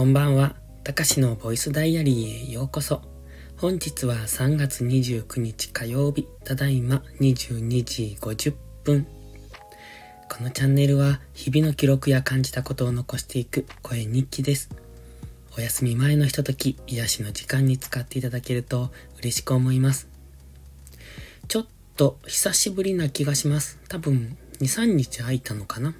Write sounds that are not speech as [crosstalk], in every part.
こんばんは。たかしのボイスダイアリーへようこそ。本日は3月29日火曜日、ただいま22時50分。このチャンネルは日々の記録や感じたことを残していく声日記です。お休み前のひととき、癒しの時間に使っていただけると嬉しく思います。ちょっと久しぶりな気がします。多分2、3日空いたのかな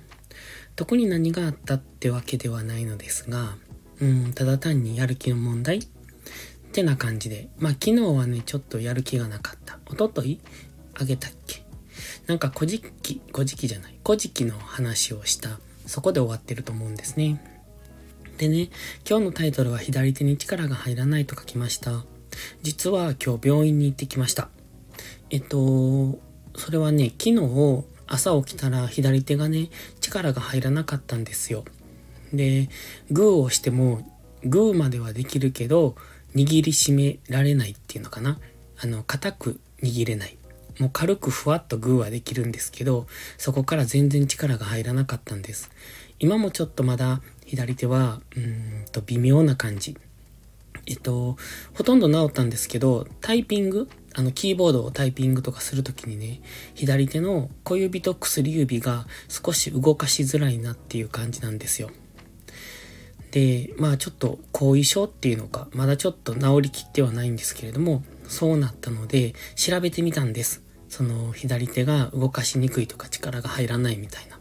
特に何があったってわけではないのですが、うん、ただ単にやる気の問題ってな感じで。まあ昨日はね、ちょっとやる気がなかった。おとといあげたっけなんか古事記、古事記じゃない。古事記の話をした。そこで終わってると思うんですね。でね、今日のタイトルは左手に力が入らないと書きました。実は今日病院に行ってきました。えっと、それはね、昨日朝起きたら左手がね、力が入らなかったんですよ。で、グーをしても、グーまではできるけど、握りしめられないっていうのかな。あの、硬く握れない。もう軽くふわっとグーはできるんですけど、そこから全然力が入らなかったんです。今もちょっとまだ左手は、うんと微妙な感じ。えっと、ほとんど治ったんですけど、タイピング？あの、キーボードをタイピングとかするときにね、左手の小指と薬指が少し動かしづらいなっていう感じなんですよ。で、まあちょっと後遺症っていうのか、まだちょっと治りきってはないんですけれども、そうなったので、調べてみたんです。その、左手が動かしにくいとか力が入らないみたいな。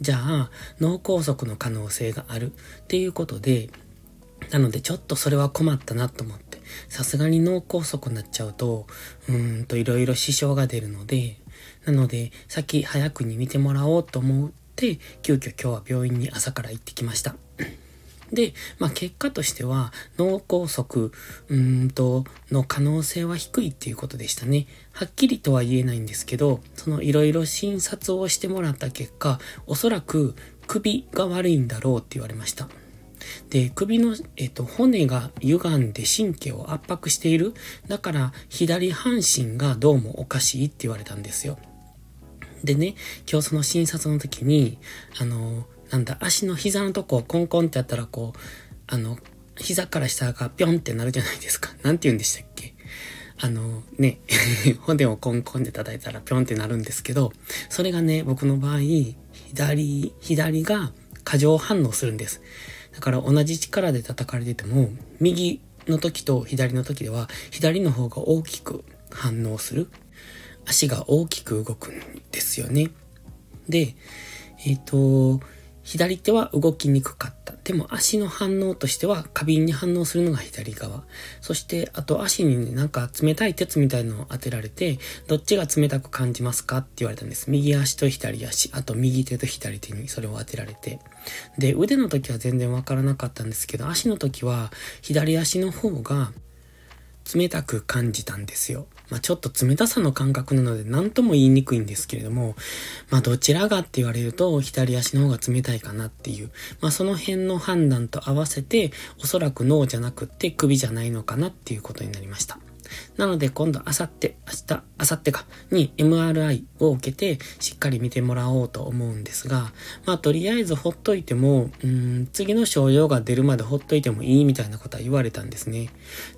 じゃあ、脳梗塞の可能性があるっていうことで、なのでちょっとそれは困ったなと思って、さすがに脳梗塞になっちゃうと、うーんといろいろ支障が出るので、なので、先早くに見てもらおうと思って、急遽今日は病院に朝から行ってきました。で、まあ結果としては脳梗塞うーんとの可能性は低いっていうことでしたね。はっきりとは言えないんですけど、そのいろいろ診察をしてもらった結果、おそらく首が悪いんだろうって言われました。で、首の、えっと、骨が歪んで神経を圧迫している。だから、左半身がどうもおかしいって言われたんですよ。でね、今日その診察の時に、あの、なんだ、足の膝のとこをコンコンってやったら、こう、あの、膝から下がピョンってなるじゃないですか。[laughs] なんて言うんでしたっけ？あの、ね、[laughs] 骨をコンコンで叩いたらピョンってなるんですけど、それがね、僕の場合、左、左が過剰反応するんです。だから同じ力で叩かれてても、右の時と左の時では、左の方が大きく反応する。足が大きく動くんですよね。で、えっ、ー、と、左手は動きにくかった。でも足の反応としては過敏に反応するのが左側。そして、あと足に、なんか冷たい鉄みたいのを当てられて、どっちが冷たく感じますかって言われたんです。右足と左足、あと右手と左手にそれを当てられて。で、腕の時は全然わからなかったんですけど、足の時は左足の方が冷たく感じたんですよ。まあ、ちょっと冷たさの感覚なので何とも言いにくいんですけれども、まあ、どちらがって言われると左足の方が冷たいかなっていう、まあ、その辺の判断と合わせて、おそらく脳じゃなくって首じゃないのかなっていうことになりました。なので今度あさって、明日、あさってか、に MRI を受けてしっかり見てもらおうと思うんですが、まあとりあえずほっといても、うん、次の症状が出るまでほっといてもいいみたいなことは言われたんですね。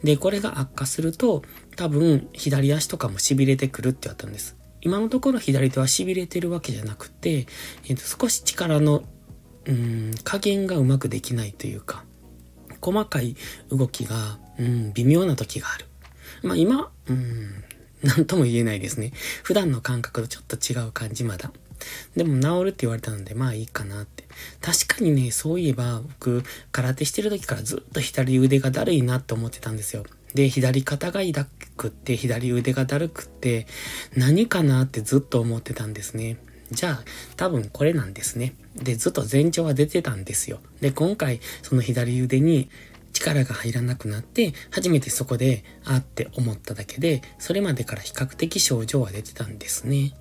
で、これが悪化すると、多分左足とかも痺れてくるって言われたんです。今のところ左手は痺れてるわけじゃなくて、えー、と少し力の、うん、加減がうまくできないというか、細かい動きが、うん、微妙な時がある。まあ今、うん、なんとも言えないですね。普段の感覚とちょっと違う感じまだ。でも治るって言われたので、まあいいかなって。確かにね、そういえば僕、空手してる時からずっと左腕がだるいなって思ってたんですよ。で、左肩が痛くって、左腕がだるくって、何かなってずっと思ってたんですね。じゃあ、多分これなんですね。で、ずっと前兆は出てたんですよ。で、今回、その左腕に力が入らなくなって、初めてそこで、あって思っただけで、それまでから比較的症状は出てたんですね。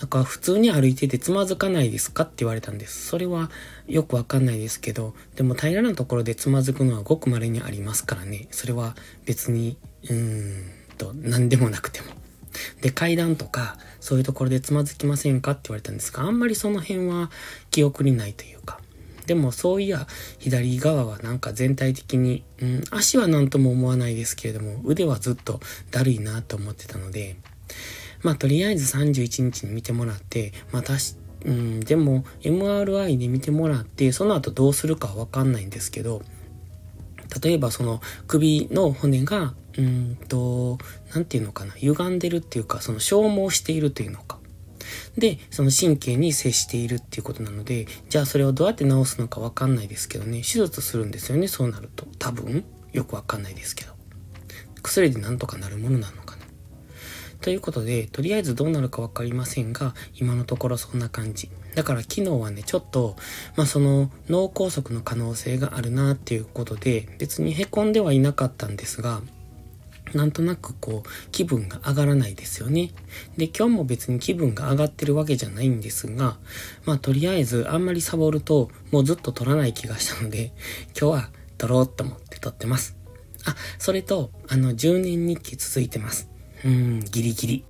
だから普通に歩いててつまずかないですかって言われたんです。それはよくわかんないですけど、でも平らなところでつまずくのはごく稀にありますからね。それは別に、うーんと、何でもなくても。で、階段とか、そういうところでつまずきませんかって言われたんですが、あんまりその辺は記憶にないというか。でもそういや、左側はなんか全体的に、うん、足は何とも思わないですけれども、腕はずっとだるいなと思ってたので、まあとりあえず31日に見てもらって、またうん、でも MRI で見てもらって、その後どうするかはわかんないんですけど、例えばその首の骨が、うんと、なんていうのかな、歪んでるっていうか、その消耗しているというのか。で、その神経に接しているっていうことなので、じゃあそれをどうやって治すのかわかんないですけどね、手術するんですよね、そうなると。多分、よくわかんないですけど。薬でなんとかなるものなのかな。ということで、とりあえずどうなるかわかりませんが、今のところそんな感じ。だから昨日はね、ちょっと、まあその脳梗塞の可能性があるなっていうことで、別に凹んではいなかったんですが、なんとなくこう、気分が上がらないですよね。で、今日も別に気分が上がってるわけじゃないんですが、まあとりあえずあんまりサボるともうずっと撮らない気がしたので、今日は撮ろうと思って撮ってます。あ、それと、あの、10年日記続いてます。うん、ギリギリ。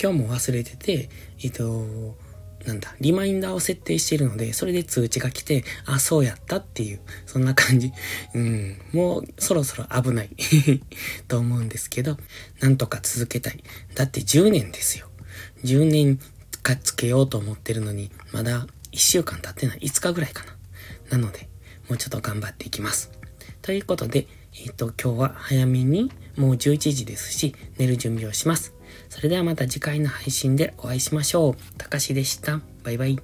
今日も忘れてて、えっと、なんだ、リマインダーを設定しているので、それで通知が来て、あ、そうやったっていう、そんな感じ。[laughs] うん、もうそろそろ危ない [laughs] と思うんですけど、なんとか続けたい。だって10年ですよ。10年かつけようと思ってるのに、まだ1週間経ってない。5日ぐらいかな。なので、もうちょっと頑張っていきます。ということで、えっ、ー、と、今日は早めに、もう11時ですし、寝る準備をします。それではまた次回の配信でお会いしましょう。たかしでした。バイバイ。